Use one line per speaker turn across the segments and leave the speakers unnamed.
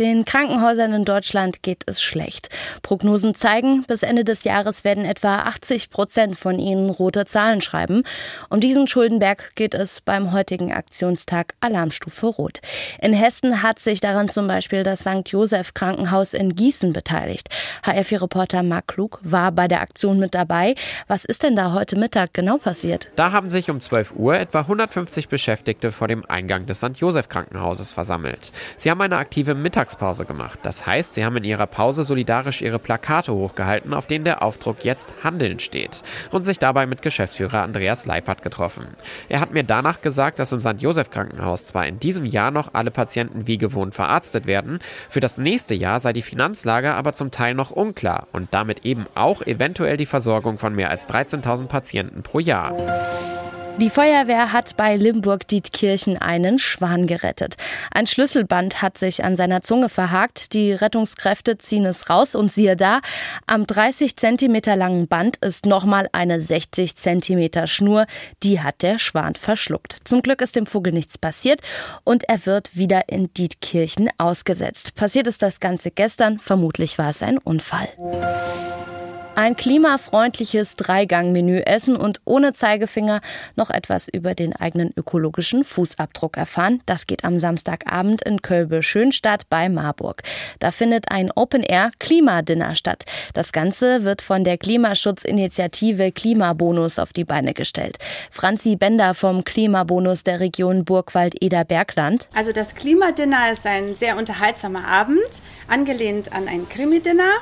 Den Krankenhäusern in Deutschland geht es schlecht. Prognosen zeigen, bis Ende des Jahres werden etwa 80 Prozent von ihnen rote Zahlen schreiben. Um diesen Schuldenberg geht es beim heutigen Aktionstag Alarmstufe Rot. In Hessen hat sich daran zum Beispiel das St. Joseph Krankenhaus in Gießen beteiligt. HF4-Reporter Marc Klug war bei der Aktion mit dabei. Was ist denn da heute Mittag genau passiert?
Da haben sich um 12 Uhr etwa 150 Beschäftigte vor dem Eingang des St. Joseph Krankenhauses versammelt. Sie haben eine aktive Mittags Mittagspause gemacht. Das heißt, sie haben in ihrer Pause solidarisch ihre Plakate hochgehalten, auf denen der Aufdruck jetzt Handeln steht und sich dabei mit Geschäftsführer Andreas Leipert getroffen. Er hat mir danach gesagt, dass im St. Joseph Krankenhaus zwar in diesem Jahr noch alle Patienten wie gewohnt verarztet werden, für das nächste Jahr sei die Finanzlage aber zum Teil noch unklar und damit eben auch eventuell die Versorgung von mehr als 13.000 Patienten pro Jahr.
Die Feuerwehr hat bei Limburg-Dietkirchen einen Schwan gerettet. Ein Schlüsselband hat sich an seiner Zunge verhakt. Die Rettungskräfte ziehen es raus und siehe da, am 30 Zentimeter langen Band ist nochmal eine 60 Zentimeter Schnur. Die hat der Schwan verschluckt. Zum Glück ist dem Vogel nichts passiert und er wird wieder in Dietkirchen ausgesetzt. Passiert ist das Ganze gestern. Vermutlich war es ein Unfall. Ein klimafreundliches Dreigangmenü essen und ohne Zeigefinger noch etwas über den eigenen ökologischen Fußabdruck erfahren. Das geht am Samstagabend in Kölbe-Schönstadt bei Marburg. Da findet ein Open-Air-Klimadinner statt. Das Ganze wird von der Klimaschutzinitiative Klimabonus auf die Beine gestellt. Franzi Bender vom Klimabonus der Region Burgwald-Eder-Bergland.
Also das Klimadinner ist ein sehr unterhaltsamer Abend, angelehnt an ein Krimi-Dinner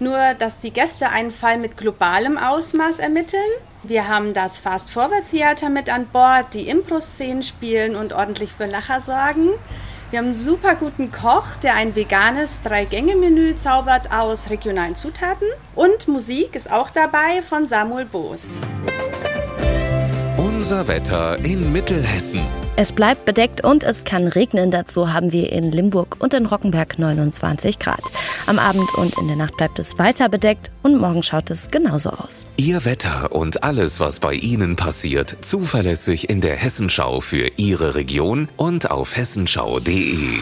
nur dass die Gäste einen Fall mit globalem Ausmaß ermitteln. Wir haben das Fast Forward Theater mit an Bord, die Impro-Szenen spielen und ordentlich für Lacher sorgen. Wir haben einen super guten Koch, der ein veganes Drei-Gänge-Menü zaubert aus regionalen Zutaten. Und Musik ist auch dabei von Samuel Boos.
Unser Wetter in Mittelhessen.
Es bleibt bedeckt und es kann regnen. Dazu haben wir in Limburg und in Rockenberg 29 Grad. Am Abend und in der Nacht bleibt es weiter bedeckt und morgen schaut es genauso aus.
Ihr Wetter und alles, was bei Ihnen passiert, zuverlässig in der Hessenschau für Ihre Region und auf hessenschau.de.